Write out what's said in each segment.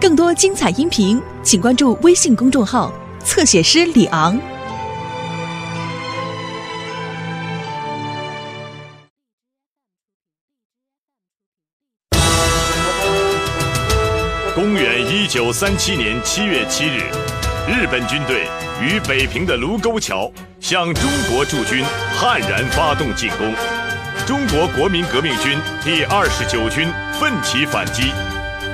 更多精彩音频，请关注微信公众号“侧写师李昂”。公元一九三七年七月七日，日本军队于北平的卢沟桥向中国驻军悍然发动进攻。中国国民革命军第二十九军奋起反击，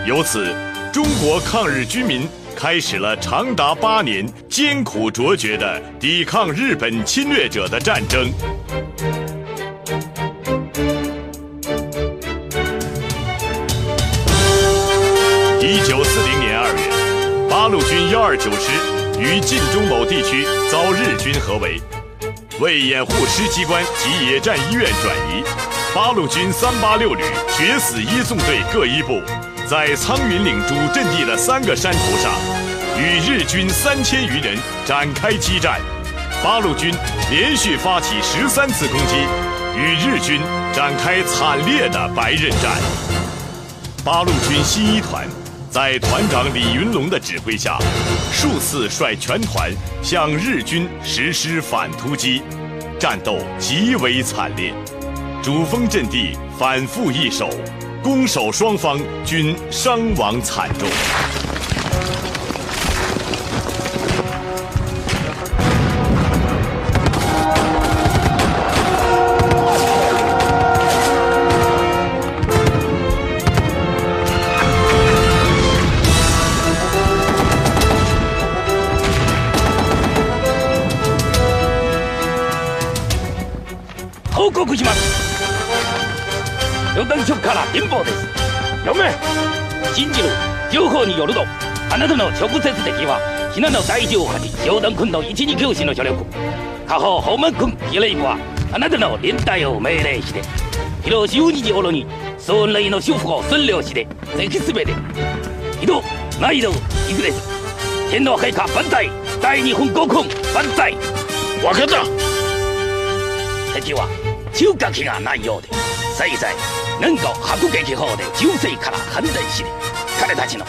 由此，中国抗日军民开始了长达八年艰苦卓绝的抵抗日本侵略者的战争。一九四零年二月，八路军幺二九师于晋中某地区遭日军合围。为掩护师机关及野战医院转移，八路军三八六旅决死一纵队各一部，在苍云岭主阵地的三个山头上，与日军三千余人展开激战。八路军连续发起十三次攻击，与日军展开惨烈的白刃战。八路军新一团在团长李云龙的指挥下，数次率全团向日军实施反突击，战斗极为惨烈，主峰阵地反复易手，攻守双方均伤亡惨重。局から電報です。読め。新次郎情報によるとあなたの直接敵はひなの第18商団軍の一二教師の所力下方宝満軍比例部はあなたの連隊を命令して広12時頃に総内の修復を完了して敵すべて移動難易度いくです天皇陛下万歳第二軍国軍万歳。分かった。敵は中華気がないようでさいさい何か迫撃砲で銃声から判断して彼たちの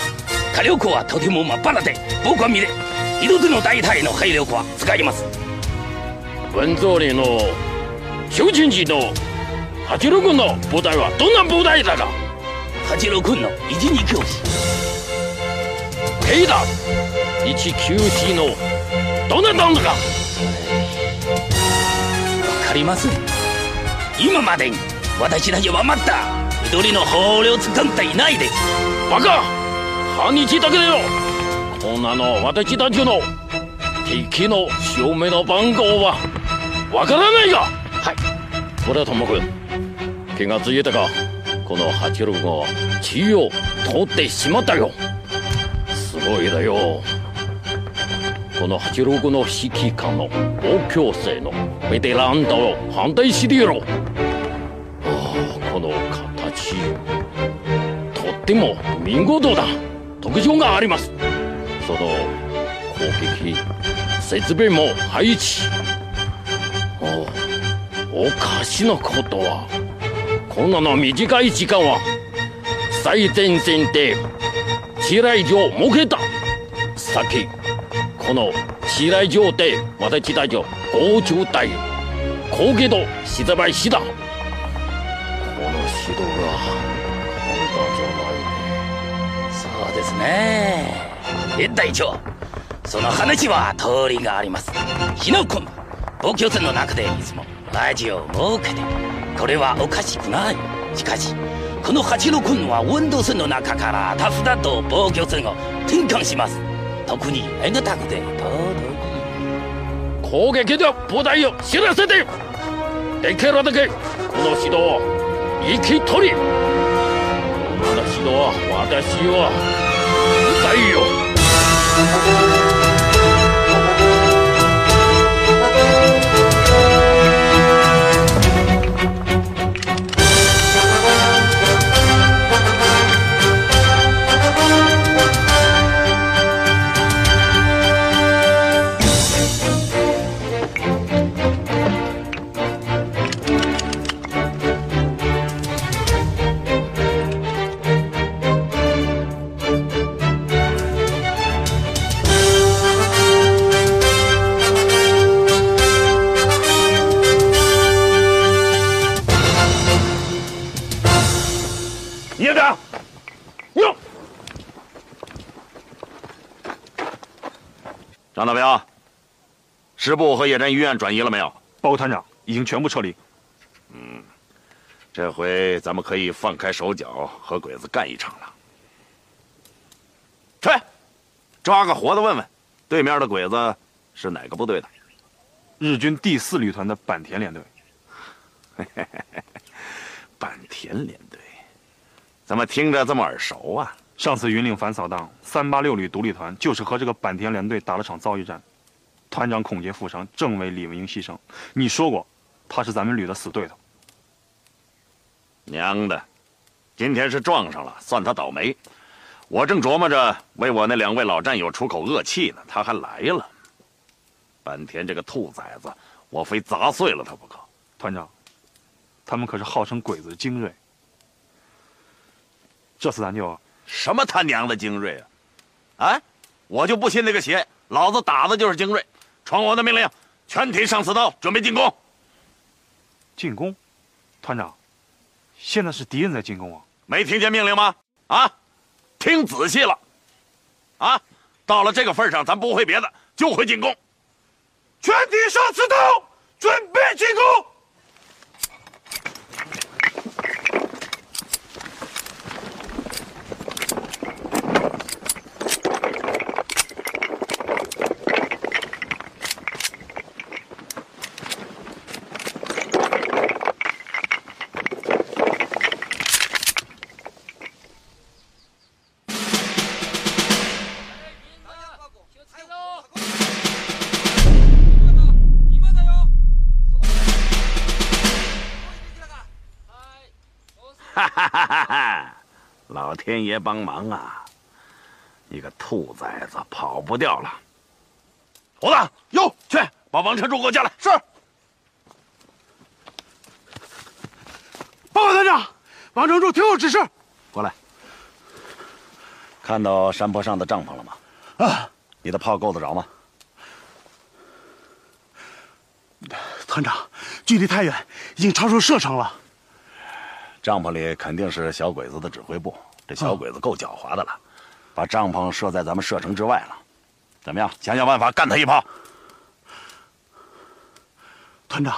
火力はとても真っ裸で僕は見れ一つの大隊の兵力は使います。文蔵里の修真寺の八六軍の部隊はどんな部隊だか。八郎君の一二教師兵だ一九四のどなたのか。わかりません。今までに私たちはまた。一人の法領つかんでいないで。すバカ!半日だけだよ!こんなの私たちの敵の証明の番号はわからないかはい。それはともかく気がついたか?この八六が地位を取ってしまったよ!すごいだよ!この八六の指揮官の同級生のベテランだを反対してやろ!うとっても見事だ。特徴があります。その攻撃設備も配置。おおかしなことはこんなの短い時間は。最前線で地雷場を設けた。さっきこの地雷場で私たちを合中隊攻撃と失敗したこの指導がそうですね。連隊長その話は通りがあります日野君は防御線の中でいつもラジオを設けてこれはおかしくない。しかしこの八郎君は運動線の中からタフだと防御線を転換します特に目が高くて尊い攻撃では部隊を知らせてできる。だけこの指導を生き取り私は私は太よ。张大彪，师部和野战医院转移了没有？报告团长，已经全部撤离。嗯这回咱们可以放开手脚和鬼子干一场了。去，抓个活的问问，对面的鬼子是哪个部队的？日军第四旅团的坂田联队。坂田联队，怎么听着这么耳熟啊？上次云岭反扫荡，三八六旅独立团就是和这个坂田联队打了场遭遇战，团长孔杰负伤，政委李文英牺牲。你说过，他是咱们旅的死对头。娘的，今天是撞上了，算他倒霉。我正琢磨着为我那两位老战友出口恶气呢，他还来了。坂田这个兔崽子，我非砸碎了他不可。团长，他们可是号称鬼子的精锐。这次咱就什么他娘的精锐啊！啊，我就不信那个邪，老子打的就是精锐。传我的命令，全体上刺刀，准备进攻。进攻。团长，现在是敌人在进攻啊！没听见命令吗？啊，听仔细了。啊，到了这个份上，咱不会别的，就会进攻。全体上刺刀，天爷帮忙啊！你个兔崽子，跑不掉了。猴子，哟，去把王成柱给我叫来。是。报告团长，王成柱听我指示。过来。看到山坡上的帐篷了吗？啊，你的炮够得着吗？团长，距离太远，已经超出射程了。帐篷里肯定是小鬼子的指挥部，这小鬼子够狡猾的了，把帐篷设在咱们射程之外了。怎么样？想想办法干他一炮。团长，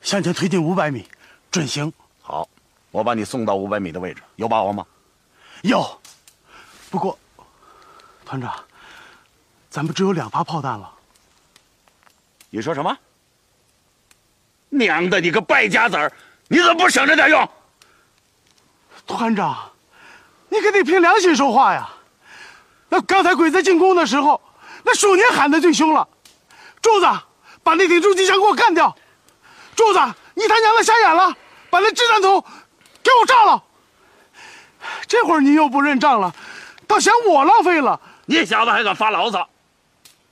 向前推进五百米，准行。好，我把你送到五百米的位置，有把握吗？有。不过，团长，咱们只有两发炮弹了。你说什么？娘的，你个败家子儿，你怎么不省着点用？团长，你可得凭良心说话呀！那刚才鬼子进攻的时候，那鼠年喊的最凶了。柱子，把那挺重机枪给我干掉！柱子，你他娘的瞎眼了，把那掷弹筒给我炸了！这会儿你又不认账了，倒嫌我浪费了。你小子还敢发牢骚？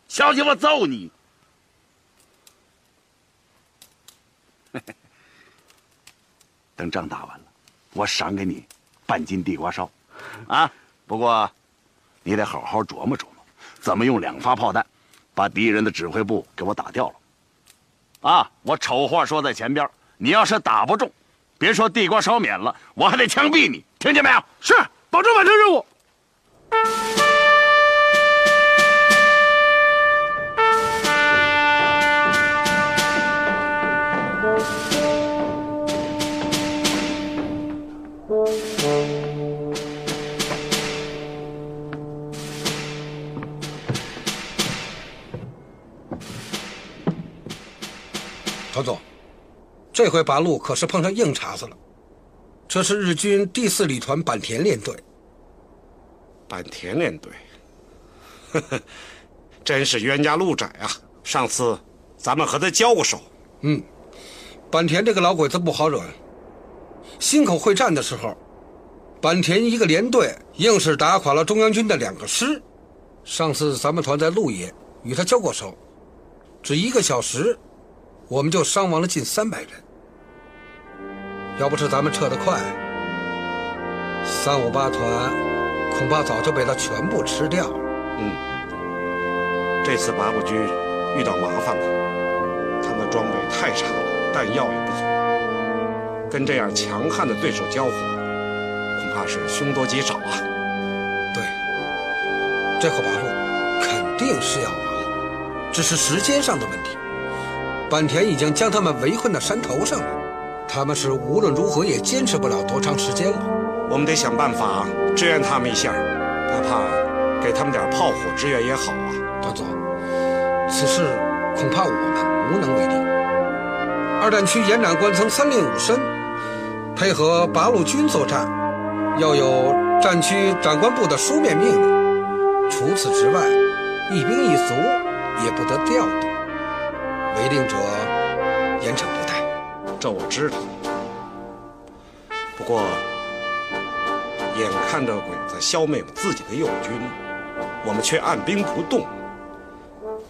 小心我揍你！等仗打完了，我赏给你半斤地瓜烧，啊！不过，你得好好琢磨琢磨，怎么用两发炮弹把敌人的指挥部给我打掉了。啊！我丑话说在前边，你要是打不中，别说地瓜烧免了，我还得枪毙你，听见没有？是，保证完成任务。团总，这回八路可是碰上硬茬子了。这是日军第四旅团坂田联队。坂田联队，呵呵，真是冤家路窄啊！上次咱们和他交过手。嗯，坂田这个老鬼子不好惹。忻口会战的时候，坂田一个连队硬是打垮了中央军的两个师。上次咱们团在鹿野与他交过手，只一个小时。我们就伤亡了近三百人，要不是咱们撤得快，三五八团恐怕早就被他全部吃掉了。嗯，这次八路军遇到麻烦了，他们装备太差了，弹药也不足，跟这样强悍的对手交火，恐怕怕是凶多吉少啊。对，这块八路肯定是要亡了，只是时间上的问题。坂田已经将他们围困在山头上了，他们是无论如何也坚持不了多长时间了。我们得想办法支援他们一下，哪怕给他们点炮火支援也好啊。团总，此事恐怕我们无能为力。二战区延长官曾三令五申，配合八路军作战，要有战区长官部的书面命令。除此之外，一兵一卒也不得调动。违令者，严惩不贷。这我知道。不过，眼看着鬼子消灭了自己的友军，我们却按兵不动，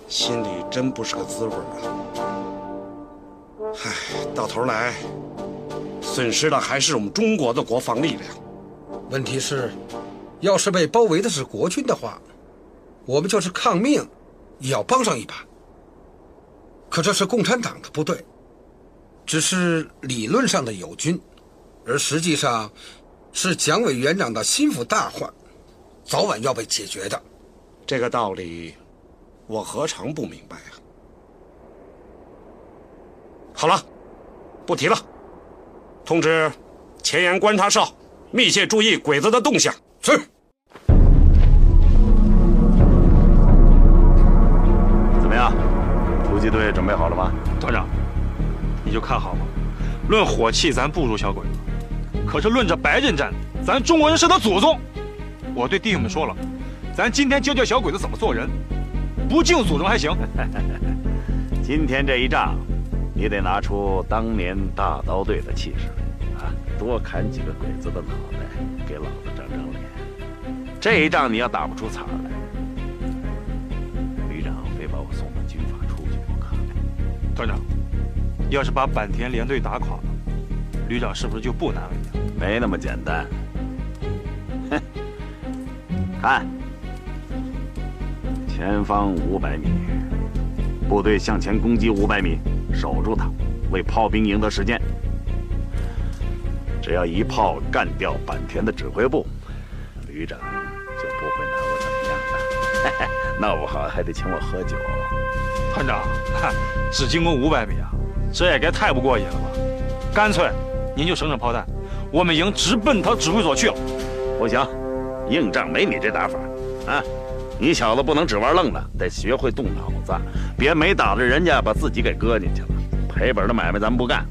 心里真不是个滋味啊！唉，到头来，损失的还是我们中国的国防力量。问题是，要是被包围的是国军的话，我们就是抗命，也要帮上一把。可这是共产党的部队，只是理论上的友军，而实际上是蒋委员长的心腹大患，早晚要被解决的。这个道理，我何尝不明白啊？好了，不提了。通知前沿观察哨，密切注意鬼子的动向。是。击队准备好了吗？团长，你就看好吧。论火器，咱不如小鬼子；可是论这白刃战，咱中国人是他祖宗。我对弟兄们说了，咱今天教教小鬼子怎么做人，不敬祖宗还行。今天这一仗，你得拿出当年大刀队的气势来啊！多砍几个鬼子的脑袋，给老子长长脸。这一仗你要打不出彩来，团长，要是把坂田连队打垮了，旅长是不是就不难为你了？没那么简单。哼，看，前方五百米，部队向前攻击五百米，守住它，为炮兵赢得时间。只要一炮干掉坂田的指挥部，旅长就不会拿我怎么样的。闹不好还得请我喝酒。团长，只进攻五百米啊，这也该太不过瘾了吧？干脆您就省省炮弹，我们营直奔他指挥所去了。不行，硬仗没你这打法啊！你小子不能只玩愣的，得学会动脑子，别没打着人家把自己给搁进去了。赔本的买卖咱们不干。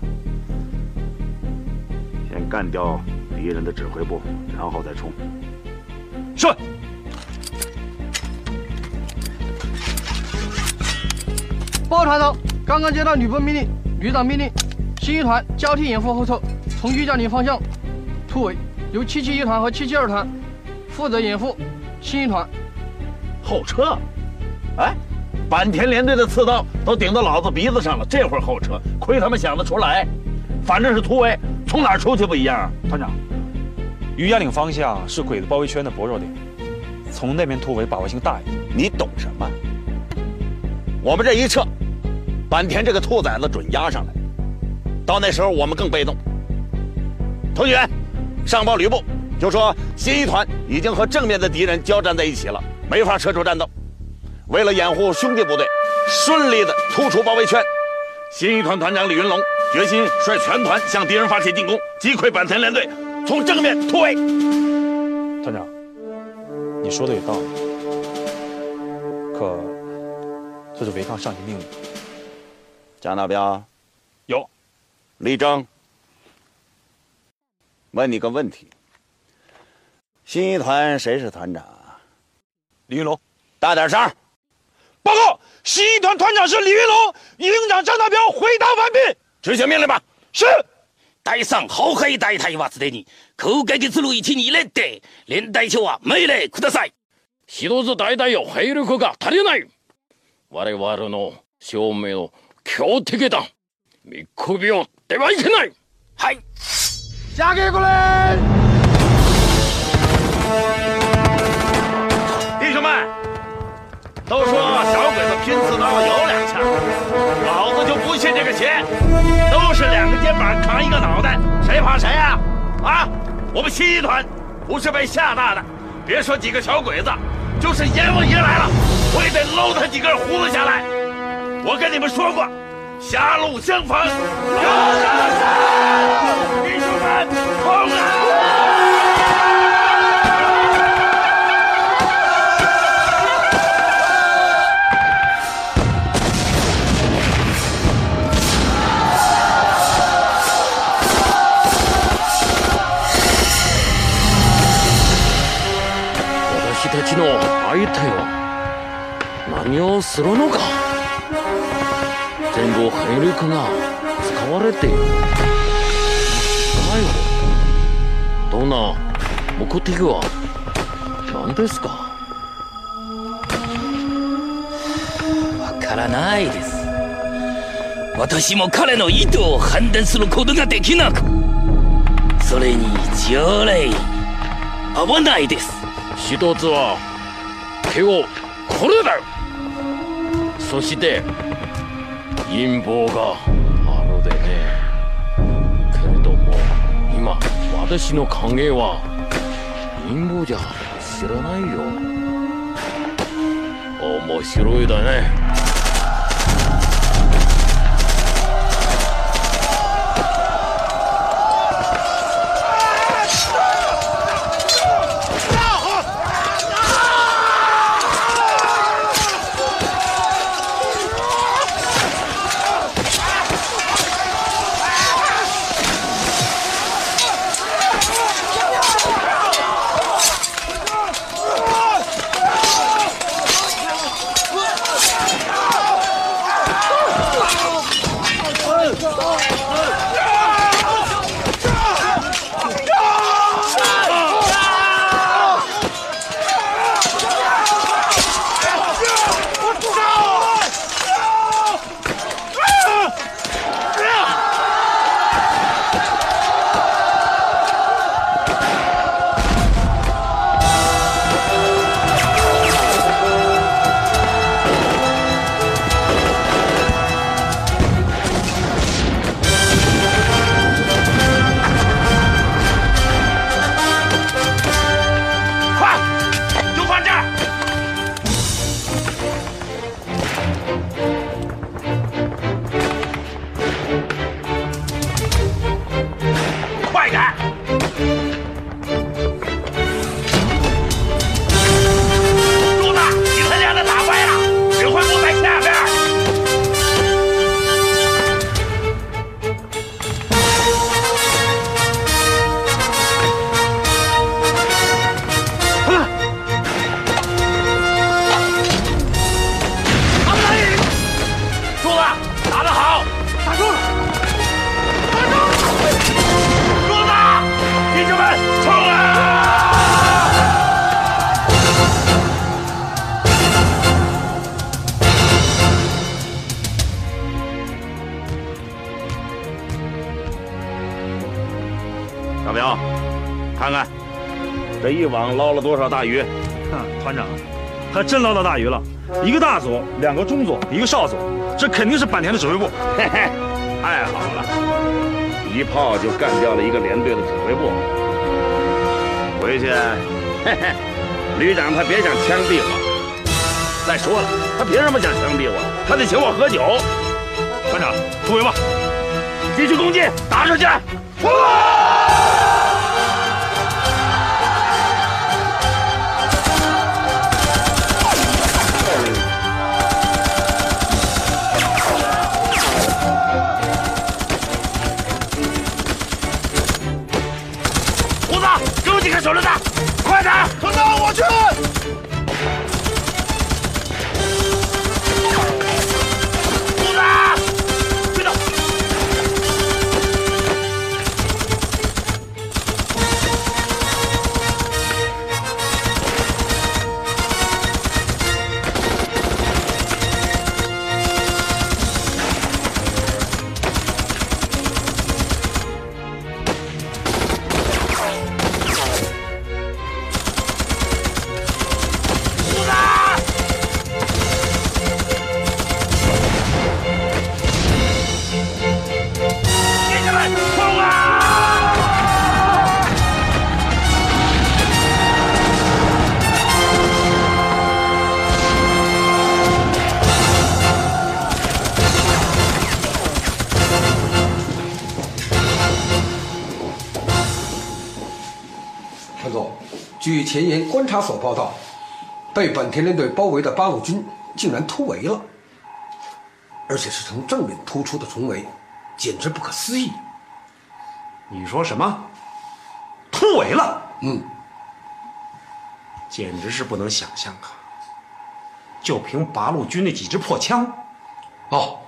先干掉敌人的指挥部，然后再冲。是。报团长，刚刚接到旅部命令，旅长命令，新一团交替掩护后撤，从玉江岭方向突围，由七七一团和七七二团负责掩护新一团后撤。哎，坂田连队的刺刀都顶到老子鼻子上了，这会儿后撤，亏他们想得出来。反正是突围，从哪儿出去不一样。团长，玉家岭方向是鬼子包围圈的薄弱点，从那边突围把握性大一点。你懂什么？我们这一撤，坂田这个兔崽子准压上来，到那时候我们更被动。同学，上报旅部，就说新一团已经和正面的敌人交战在一起了，没法撤出战斗。为了掩护兄弟部队顺利的突出包围圈，新一团团长李云龙决心率全团向敌人发起进攻，击溃坂田连队，从正面突围。团长，你说的有道理，可。这是违抗上级命令。蒋大彪，有。李征，问你个问题：新一团谁是团长？李云龙。大点声。报告，新一团团长是李云龙。营长张大彪回答完毕。执行命令吧。是。带上好黑大太はすでに空撃する位置に入れて連隊長は命令ください。一つ大隊よ兵力が足りない。我々の証明の 強敵だ見くびをってはいけないはい下给过来弟兄们都说小鬼子拼刺刀有两下老子就不信这个邪都是两个肩膀扛一个脑袋谁怕谁啊啊我们新一团 不是被吓大的。别说几个小鬼子，就是阎王爷来了，我也得搂他几根胡子下来。 我跟你们说过，狭路相逢有得胜，弟兄们，冲啊！私たちの相手は何をするのか 全部兵力が使われている。最後。どんな？目的は何ですか？わからないです。私も彼の意図を判断することができなく。それに条例合わないです。一つは今日これだ。よそして陰謀があるでね。けれども今私の歓迎は陰謀じゃ知らないよ。面白いだね。看看这一网捞了多少大鱼？哼，团长，还真捞到大鱼了，一个大佐，两个中佐，一个少佐，这肯定是坂田的指挥部。嘿嘿，太好了，一炮就干掉了一个连队的指挥部。回去，嘿嘿，旅长他别想枪毙我。再说了，他凭什么想枪毙我？他得请我喝酒。团长，突围吧！继续攻击，打出去！胡团前沿观察所报道，被坂田联队包围的八路军竟然突围了，而且是从正面突出的重围，简直不可思议。你说什么？突围了？嗯，简直是不能想象啊！就凭八路军那几支破枪，哦，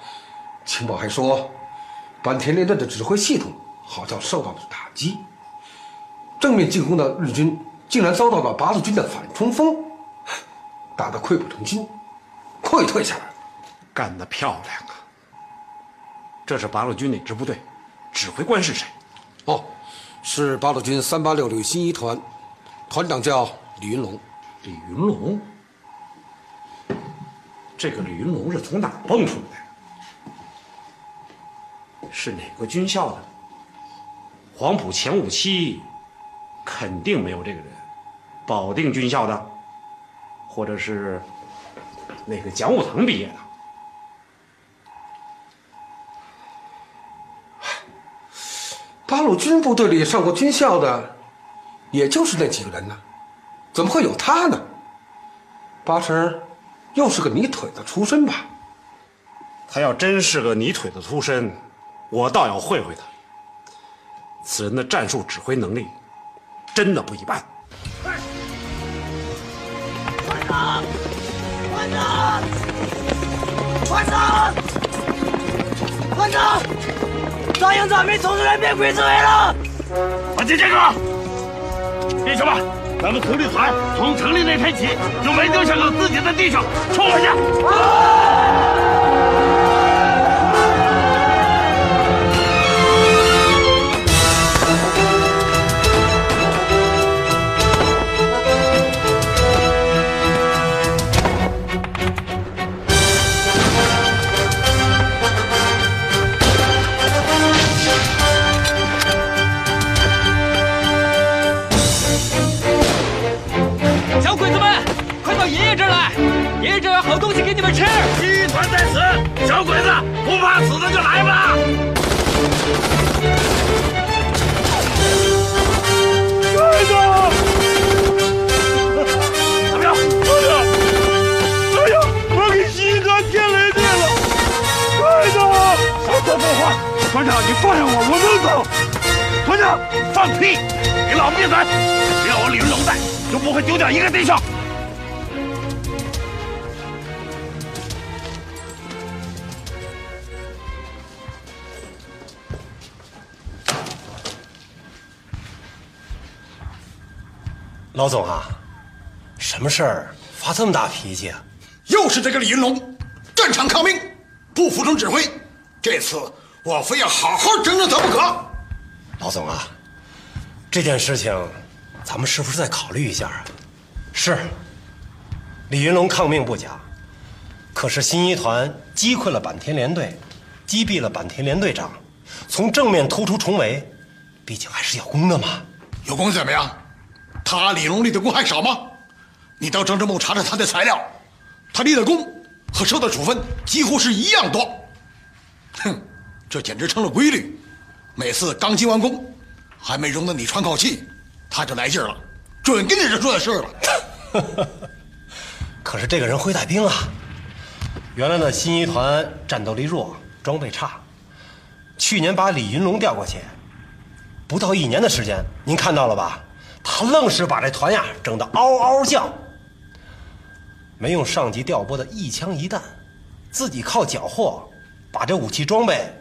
情报还说，坂田联队的指挥系统好像受到了打击，正面进攻的日军竟然遭到了八路军的反冲锋，打得溃不成军，溃退下来了。干得漂亮啊！这是八路军哪支部队？指挥官是谁？哦，是八路军三八六旅新一团，团长叫李云龙。李云龙，这个李云龙是从哪儿蹦出来的？是哪个军校的？黄埔前五期肯定没有这个人。保定军校的，或者是那个讲武堂毕业的。八路军部队里上过军校的，也就是那几个人呢，怎么会有他呢？八成又是个泥腿子出身吧？他要真是个泥腿子出身，我倒要会会他。此人的战术指挥能力真的不一般。团长，团长，团长，团长，张营长没冲出来变鬼子围了！把这这个，弟兄们，咱们独立团从成立那天起就没丢下过自己的弟兄，冲回去！放屁！给老子闭嘴！只要我李云龙在，就不会丢掉一个弟兄。老总啊，什么事儿发这么大脾气啊？又是这个李云龙，战场抗命，不服从指挥。这次我非要好好整整他不可。老总啊，这件事情，咱们是不是再考虑一下啊？是，李云龙抗命不假，可是新一团击溃了坂田联队，击毙了坂田联队长，从正面突出重围，毕竟还是有功的嘛。有功怎么样？他李龙立的功还少吗？你到政治部查查他的材料，他立的功和受的处分几乎是一样多。哼，这简直成了规律。每次刚进完功，还没容得你喘口气，他就来劲儿了，准跟你这说的事了。可是这个人会带兵啊！原来的新一团战斗力弱，装备差，去年把李云龙调过去，不到一年的时间，您看到了吧？他愣是把这团呀整得嗷嗷叫，没用上级调拨的一枪一弹，自己靠缴获把这武器装备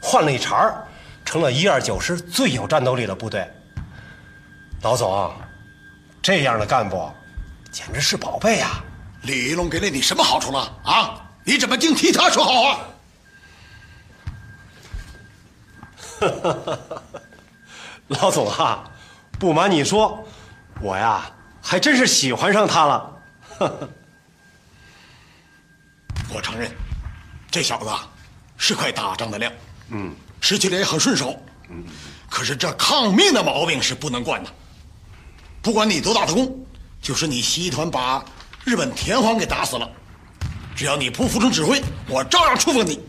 换了一茬儿，成了一二九师最有战斗力的部队。老总，这样的干部简直是宝贝啊！李云龙给了你什么好处了啊？你怎么净替他说好话？老总啊，不瞒你说，我呀还真是喜欢上他了。我承认，这小子是块打仗的料，嗯，使起来也很顺手。嗯，可是这抗命的毛病是不能惯的。不管你多大的功，就是你西一团把日本田皇给打死了，只要你不服从指挥，我照样处分你。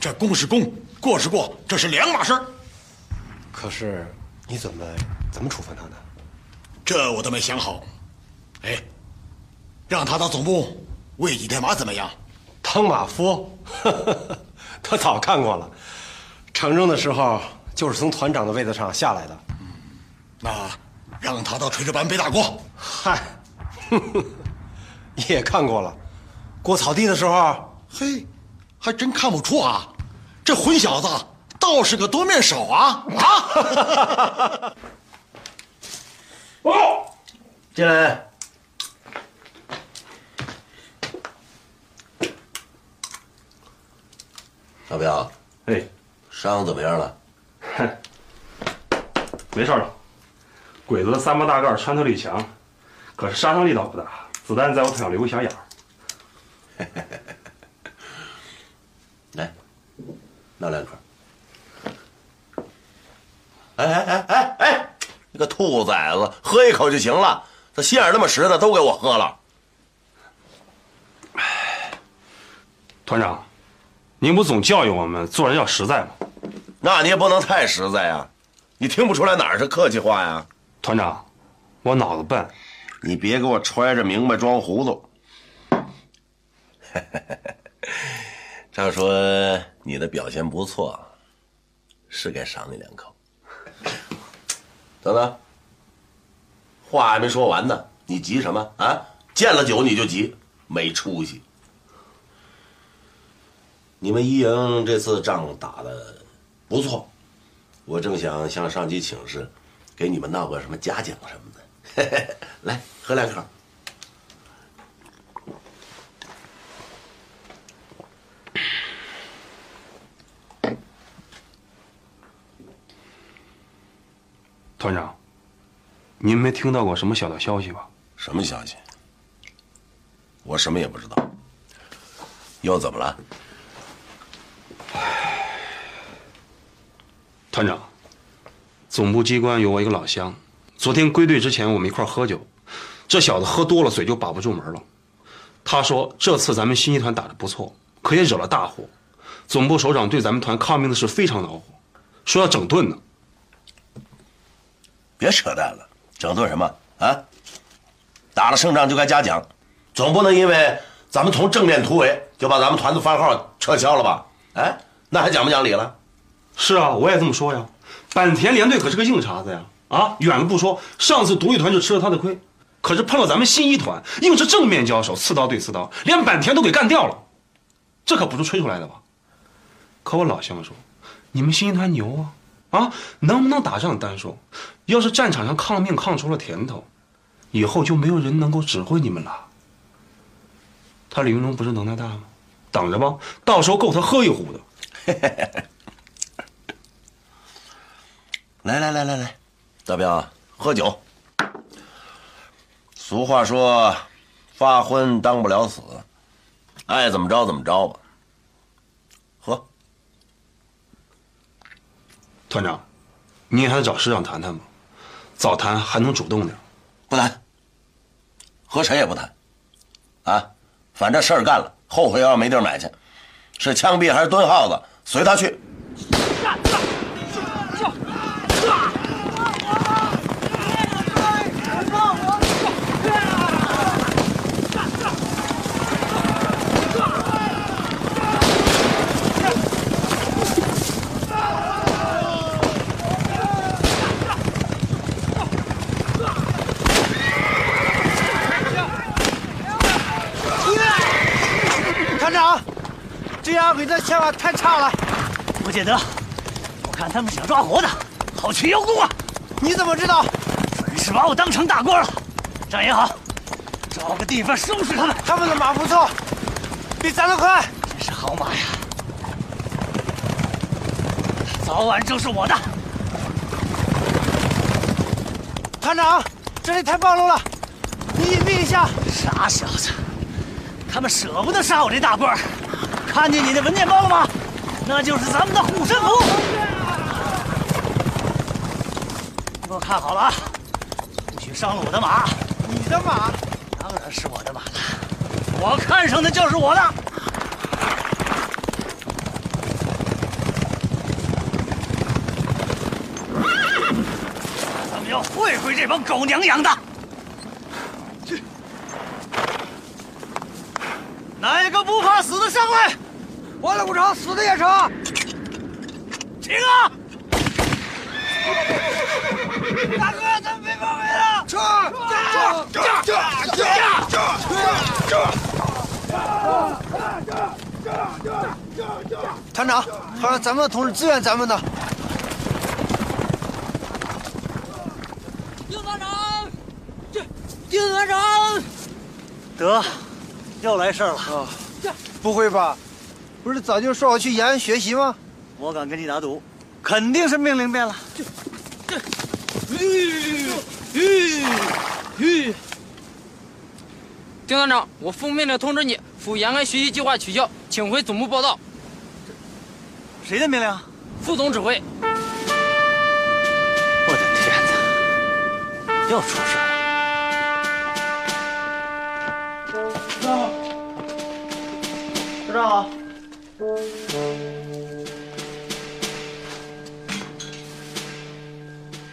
这功是功，过是过，这是两码事儿。可是你怎么怎么处分他呢？这我都没想好。哎，让他到总部喂几天马怎么样？当马夫，他早看过了。长征的时候就是从团长的位子上下来的。那让他到炊事班背大锅。嗨，也看过了。过草地的时候，嘿，还真看不出啊。这混小子倒是个多面手啊！啊！报告，进来。小彪，哎，伤怎么样了？哼 没事了。鬼子的三八大盖穿透力强，可是杀伤力倒不大，子弹在我腿上留个小眼儿。来，拿两颗。哎哎哎哎哎，你个兔崽子，喝一口就行了，这心眼那么实的都给我喝了。团长，您不总教育我们做人要实在吗？那你也不能太实在呀，你听不出来哪儿是客气话呀？团长，我脑子笨，你别给我揣着明白装糊涂。照说你的表现不错，是该赏你两口。等等，话还没说完呢，你急什么啊？见了酒你就急，没出息。你们一营这次仗打的不错，我正想向上级请示，给你们闹个什么嘉奖什么的。来，喝两口。团长，您没听到过什么小道消息吧？什么消息？我什么也不知道。又怎么了？团长，总部机关有我一个老乡，昨天归队之前我们一块喝酒，这小子喝多了嘴就把不住门了。他说这次咱们新一团打得不错，可也惹了大祸。总部首长对咱们团抗命的事非常恼火，说要整顿呢。别扯淡了，整顿什么啊？打了胜仗就该嘉奖，总不能因为咱们从正面突围就把咱们团的番号撤销了吧？哎，那还讲不讲理了？是啊，我也这么说呀。坂田连队可是个硬茬子呀！啊，远了不说，上次独立团就吃了他的亏，可是碰到咱们新一团，硬是正面交手，刺刀对刺刀，连坂田都给干掉了，这可不是吹出来的吧？可我老乡说，你们新一团牛啊！啊，能不能打仗单说，要是战场上抗命抗出了甜头，以后就没有人能够指挥你们了。他李云龙不是能耐大吗？等着吧，到时候够他喝一壶的。来来来来来，大彪，喝酒。俗话说，发昏当不了死，爱怎么着怎么着吧。喝。团长，你还是找师长谈谈吧，早谈还能主动点。不谈，和谁也不谈。啊，反正事儿干了，后悔药没地儿买去，是枪毙还是蹲耗子，随他去。团长，这样太差了。不见得，我看他们想抓活的，好去邀功啊！你怎么知道？准是把我当成大官了。张延好，找个地方收拾他们。他们的马不错，比咱们快。真是好马呀！早晚就是我的。团长，这里太暴露了，你隐蔽一下。傻小子，他们舍不得杀我这大官儿。看见你的文件包了吗？那就是咱们的护身符。给我看好了啊！不许伤了我的马。你的马？当然是我的马了。我看上的就是我的。咱们要会会这帮狗娘养的。死的上来！完了不成，死的也成。停啊！大哥，咱们别包围了！撤！撤！撤！撤！撤！团长，好让咱们的同志支援咱们的。丁团长，这丁团长，得，又来事儿了。不会吧？不是早就说好去延安学习吗？我敢跟你打赌，肯定是命令变了。丁团长，我奉命令通知你，赴延安学习计划取消，请回总部报道。谁的命令？副总指挥。我的天哪！又出事了。科长好。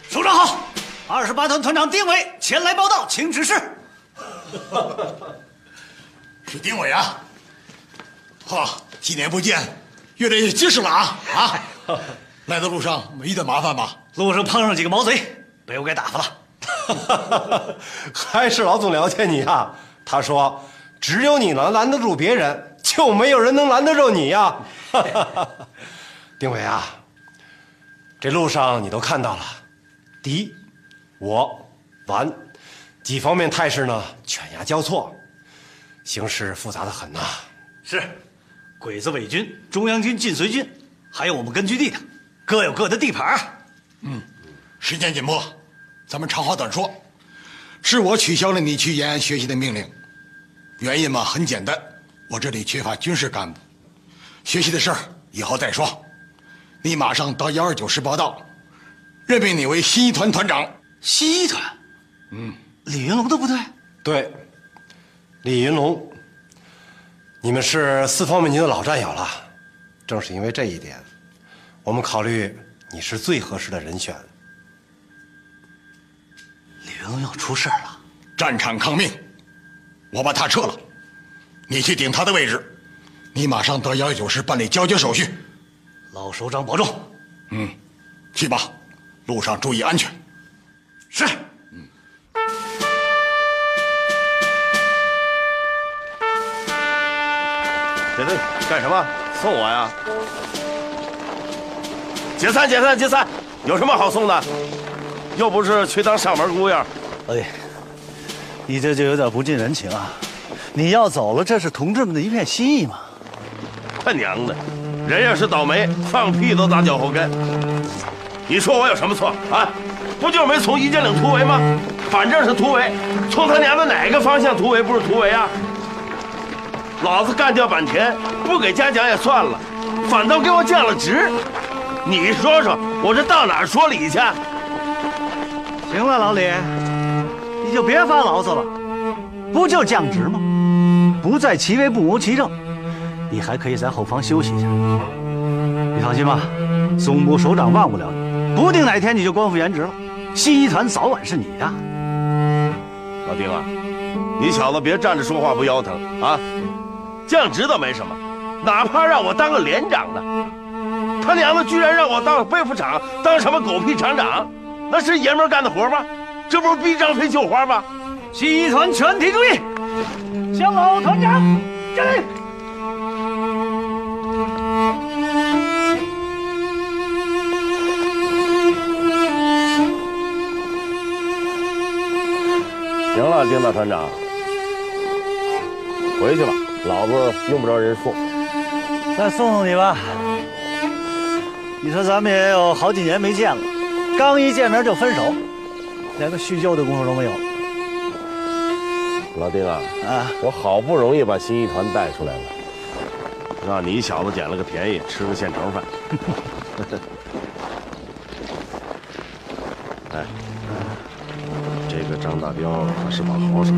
首长好，二十八团团长丁伟前来报道，请指示。是丁伟啊！好，几年不见，越来越结实了啊啊！来的路上没遇到麻烦吧？路上碰上几个毛贼，被我给打发了。还是老总了解你啊！他说：“只有你能拦得住别人，就没有人能拦得住你呀！”丁伟啊，这路上你都看到了，敌、我、顽几方面态势呢，犬牙交错，形势复杂的很呐。是，鬼子伪军、中央军、晋绥军，还有我们根据地的，各有各的地盘。嗯，时间紧迫，咱们长话短说。是我取消了你去延安学习的命令，原因嘛很简单，我这里缺乏军事干部，学习的事儿以后再说。你马上到幺二九师报道，任命你为新一团团长。新一团，嗯，李云龙的部队。对，李云龙，你们是四方面军的老战友了，正是因为这一点，我们考虑你是最合适的人选。李云龙要出事了，战场抗命，我把他撤了，你去顶他的位置，你马上到幺幺九师办理交接手续。老首长保重。嗯，去吧，路上注意安全。是。这这干什么？送我呀？解散解散解散！有什么好送的？又不是去当上门姑爷。哎，你这就有点不近人情啊！你要走了，这是同志们的一片心意嘛。他娘的，人要是倒霉，放屁都打脚后跟。你说我有什么错啊？不就是没从一剑岭突围吗？反正是突围，从他娘的哪个方向突围不是突围啊？老子干掉坂田，不给嘉奖也算了，反倒给我降了职。你说说，我这到哪儿说理去？行了，老李，你就别发牢骚了。不就降职吗？不在其位不谋其政，你还可以在后方休息一下。你放心吧，总部首长忘不了你，不定哪天你就官复原职了。新一团早晚是你的。老丁啊，你小子别站着说话不腰疼啊！降职倒没什么，哪怕让我当个连长呢，他娘的居然让我当背副厂，当什么狗屁厂长，那是爷们干的活吗？这不是逼张飞绣花吗？新一团全体注意，向老团长敬礼。行了，丁大团长，回去吧，老子用不着人送。再送送你吧。你说咱们也有好几年没见了，刚一见面就分手，连个叙旧的功夫都没有。老丁啊，啊，我好不容易把新一团带出来了，让你小子捡了个便宜，吃个现成饭。哎，这个张大彪可是把好手，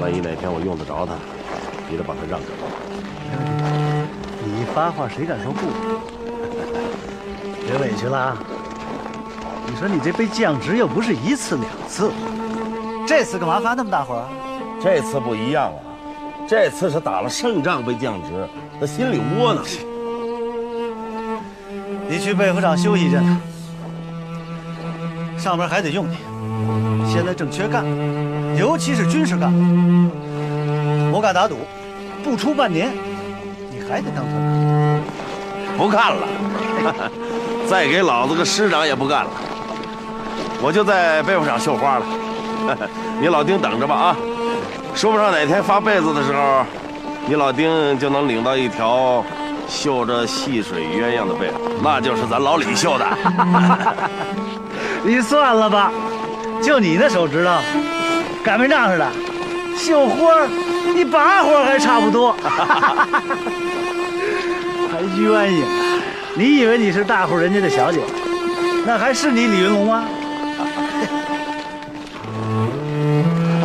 万一哪天我用得着他，你得把他让给我。你一发话，谁敢说不？别委屈了啊！你说你这被降职又不是一次两次，这次干嘛发那么大火？这次不一样了，这次是打了胜仗被降职，他心里窝囊。你去备府厂休息一阵，上边还得用你。现在正缺干，尤其是军事干部。我敢打赌，不出半年，你还得当团长。不干了，再给老子个师长也不干了。我就在被服厂绣花了，你老丁等着吧啊！说不上哪天发被子的时候，你老丁就能领到一条绣着细水鸳鸯的被子，那就是咱老李绣的。你算了吧，就你那手指头，擀面杖似的，绣花你把活还差不多。还鸳鸯，你以为你是大户人家的小姐？那还是你李云龙吗？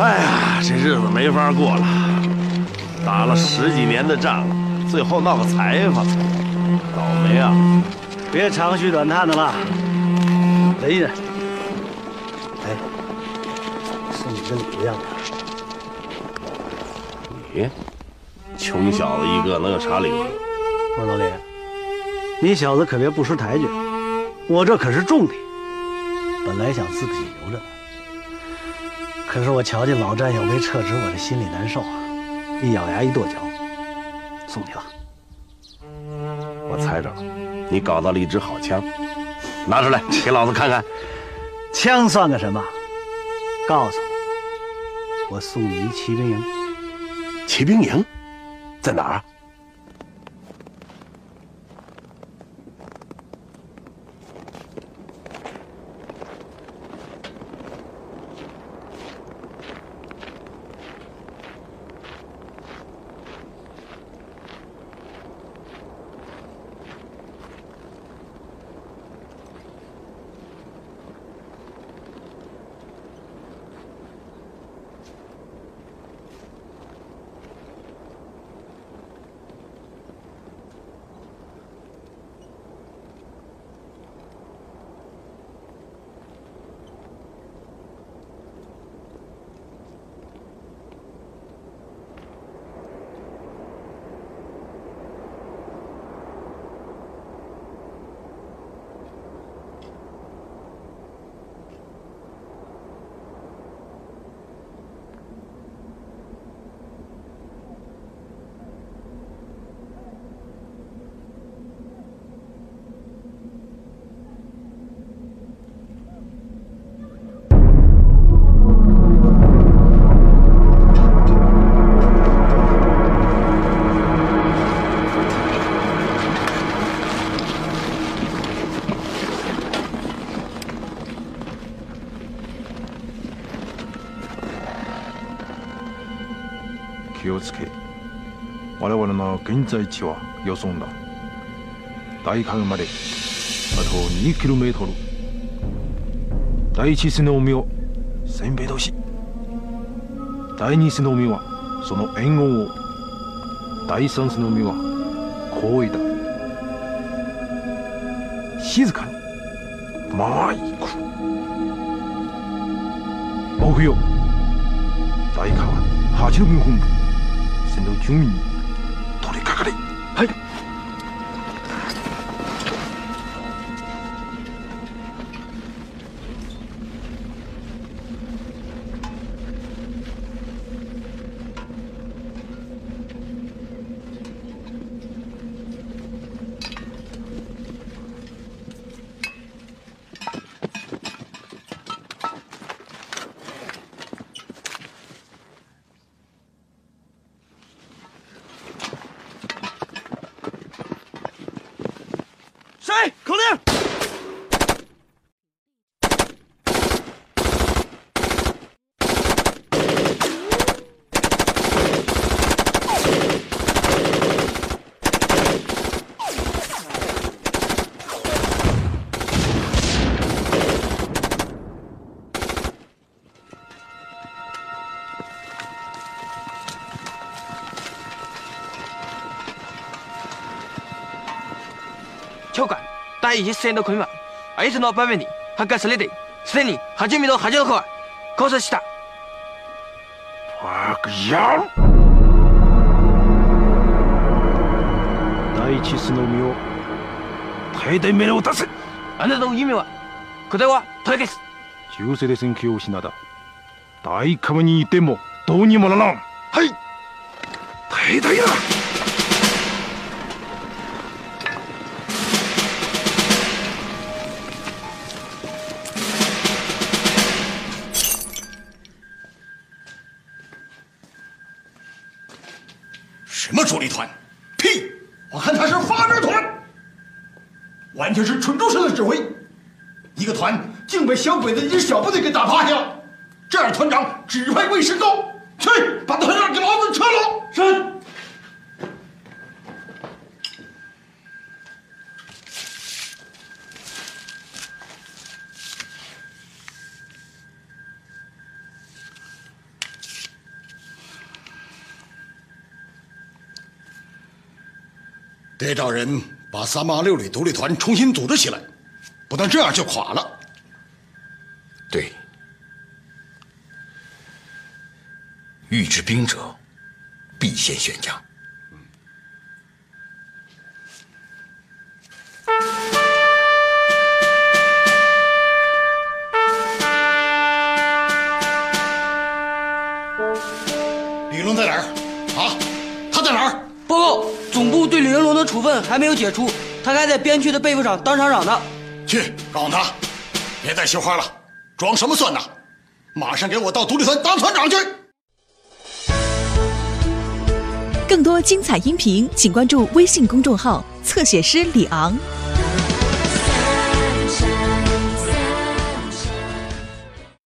哎呀，这日子没法过了，打了十几年的仗，最后闹个裁缝，倒霉啊！别长吁短叹的了，忍一忍。哎，送你个礼物样你？穷小子一个，能有啥礼物？我说老李，你小子可别不识抬举，我这可是重礼。本来想自己留着的。可是我瞧见老战友被撤职，我这心里难受啊！一咬牙一跺脚，送你了。我猜着了，你搞到了一支好枪，拿出来给老子看看。枪算个什么？告诉你，我送你一骑兵营。骑兵营在哪儿？現在地は予想だ。大家まであと 2km 第一瀬の海を千兵通し。第二瀬の海はその沿岸を。第三瀬の海は行為だ。静かに。まあ行く。目標大川八路軍本部。先導住民に。谁？口令！第い一斉の込は、あいつの場面に発火されて、すでに初めの恥の子は、交差した。第一巣の身を、大大目を出せ。あなたの夢は、これはとや消す。銃声で戦況をしなだ。大株にいても、どうにもならん。はい。大大だ完全是蠢猪式的指挥。一个团竟被小鬼子一支小部队给打趴下了，这样团长指挥未失高，去把团长给老子撤了。是。得找人把三八六旅独立团重新组织起来，不但这样就垮了。对，欲知兵者，必先选将。没有解除，他还在边区的被服厂当厂长呢。去告诉他，别再绣花了，装什么蒜呢？马上给我到独立团当团长去！更多精彩音频，请关注微信公众号“侧写师李昂”。